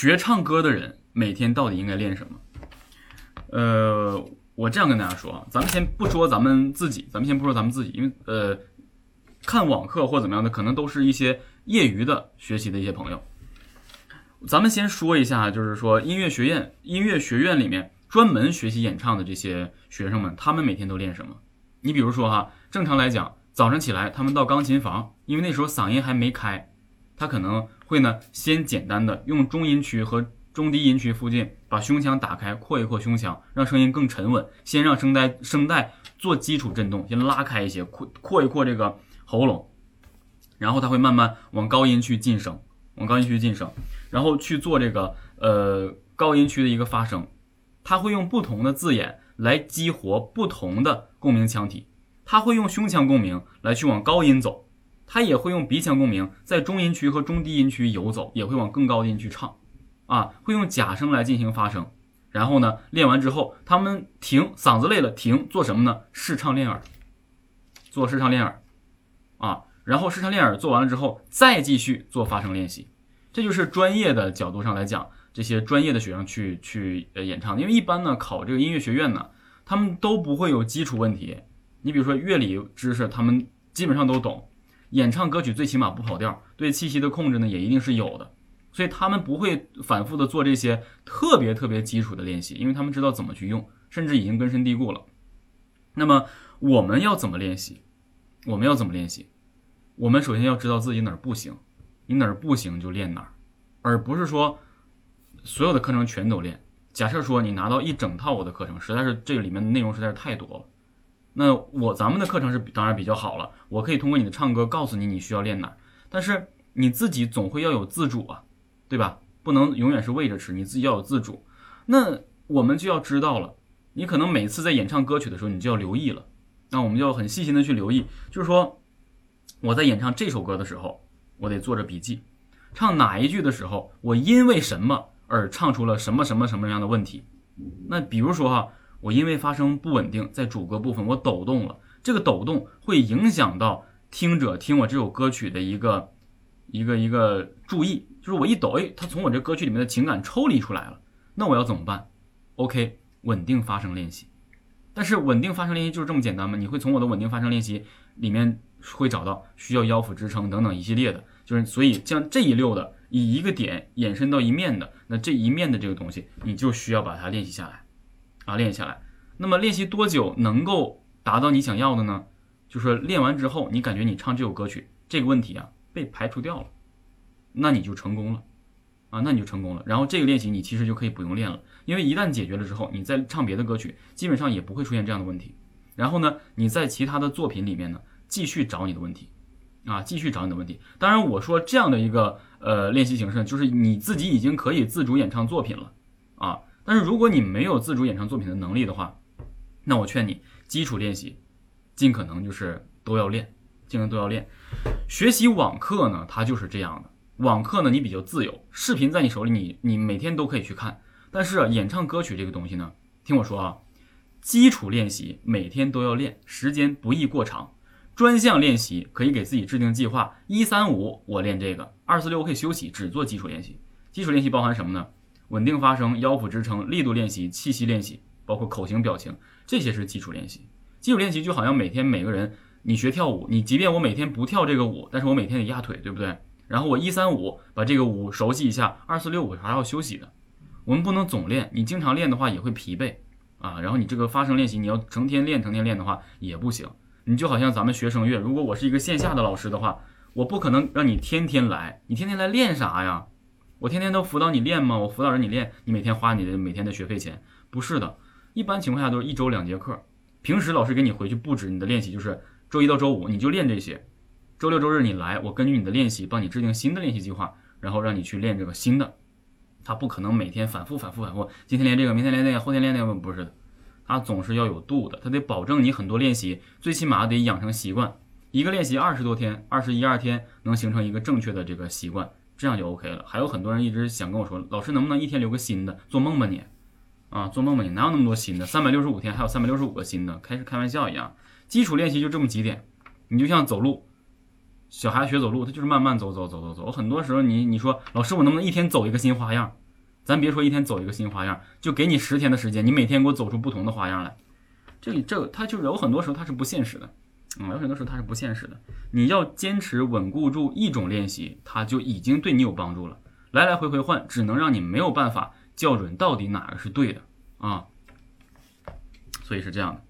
学唱歌的人每天到底应该练什么？呃，我这样跟大家说啊，咱们先不说咱们自己，咱们先不说咱们自己，因为呃，看网课或怎么样的，可能都是一些业余的学习的一些朋友。咱们先说一下，就是说音乐学院、音乐学院里面专门学习演唱的这些学生们，他们每天都练什么？你比如说哈，正常来讲，早上起来他们到钢琴房，因为那时候嗓音还没开，他可能会呢先简单的用中音区和中低音区附近把胸腔打开，扩一扩胸腔，让声音更沉稳。先让声带声带做基础振动，先拉开一些，扩扩一扩这个喉咙，然后他会慢慢往高音区晋升，往高音区晋升，然后去做这个呃高音区的一个发声。他会用不同的字眼来激活不同的共鸣腔体，他会用胸腔共鸣来去往高音走，他也会用鼻腔共鸣在中音区和中低音区游走，也会往更高音区唱。啊，会用假声来进行发声，然后呢，练完之后，他们停，嗓子累了停，做什么呢？试唱练耳，做试唱练耳，啊，然后试唱练耳做完了之后，再继续做发声练习。这就是专业的角度上来讲，这些专业的学生去去呃演唱，因为一般呢考这个音乐学院呢，他们都不会有基础问题。你比如说乐理知识，他们基本上都懂，演唱歌曲最起码不跑调，对气息的控制呢也一定是有的。所以他们不会反复的做这些特别特别基础的练习，因为他们知道怎么去用，甚至已经根深蒂固了。那么我们要怎么练习？我们要怎么练习？我们首先要知道自己哪儿不行，你哪儿不行就练哪儿，而不是说所有的课程全都练。假设说你拿到一整套我的课程，实在是这个里面的内容实在是太多了，那我咱们的课程是当然比较好了，我可以通过你的唱歌告诉你你需要练哪儿，但是你自己总会要有自主啊。对吧？不能永远是喂着吃，你自己要有自主。那我们就要知道了，你可能每次在演唱歌曲的时候，你就要留意了。那我们就要很细心的去留意，就是说我在演唱这首歌的时候，我得做着笔记。唱哪一句的时候，我因为什么而唱出了什么什么什么样的问题？那比如说哈，我因为发声不稳定，在主歌部分我抖动了，这个抖动会影响到听者听我这首歌曲的一个一个一个注意。就是我一抖，哎，他从我这歌曲里面的情感抽离出来了，那我要怎么办？OK，稳定发声练习。但是稳定发声练习就是这么简单吗？你会从我的稳定发声练习里面会找到需要腰腹支撑等等一系列的，就是所以像这一溜的，以一个点延伸到一面的，那这一面的这个东西，你就需要把它练习下来，啊，练下来。那么练习多久能够达到你想要的呢？就是练完之后，你感觉你唱这首歌曲这个问题啊被排除掉了。那你就成功了，啊，那你就成功了。然后这个练习你其实就可以不用练了，因为一旦解决了之后，你再唱别的歌曲，基本上也不会出现这样的问题。然后呢，你在其他的作品里面呢，继续找你的问题，啊，继续找你的问题。当然，我说这样的一个呃练习形式，就是你自己已经可以自主演唱作品了，啊，但是如果你没有自主演唱作品的能力的话，那我劝你基础练习，尽可能就是都要练，尽可能都要练。学习网课呢，它就是这样的。网课呢，你比较自由，视频在你手里，你你每天都可以去看。但是演唱歌曲这个东西呢，听我说啊，基础练习每天都要练，时间不宜过长。专项练习可以给自己制定计划，一三五我练这个，二四六我可以休息，只做基础练习。基础练习包含什么呢？稳定发声、腰腹支撑、力度练习、气息练习，包括口型表情，这些是基础练习。基础练习就好像每天每个人，你学跳舞，你即便我每天不跳这个舞，但是我每天得压腿，对不对？然后我一三五把这个舞熟悉一下，二四六我还要休息的。我们不能总练，你经常练的话也会疲惫啊。然后你这个发声练习，你要成天练成天练的话也不行。你就好像咱们学声乐，如果我是一个线下的老师的话，我不可能让你天天来，你天天来练啥呀？我天天都辅导你练吗？我辅导着你练，你每天花你的每天的学费钱？不是的，一般情况下都是一周两节课。平时老师给你回去布置你的练习，就是周一到周五你就练这些。周六周日你来，我根据你的练习帮你制定新的练习计划，然后让你去练这个新的。他不可能每天反复反复反复，今天练这个，明天练那个，后天练那个，不是的。他总是要有度的，他得保证你很多练习，最起码得养成习惯。一个练习二十多天，二十一二天能形成一个正确的这个习惯，这样就 OK 了。还有很多人一直想跟我说，老师能不能一天留个新的？做梦吧你！啊，做梦吧你！哪有那么多新的？三百六十五天还有三百六十五个新的，开始开玩笑一样。基础练习就这么几点，你就像走路。小孩学走路，他就是慢慢走走走走走。很多时候，你你说老师，我能不能一天走一个新花样？咱别说一天走一个新花样，就给你十天的时间，你每天给我走出不同的花样来。这里这它就是有很多时候它是不现实的，嗯，有很多时候它是不现实的。你要坚持稳固住一种练习，它就已经对你有帮助了。来来回回换，只能让你没有办法校准到底哪个是对的啊。所以是这样的。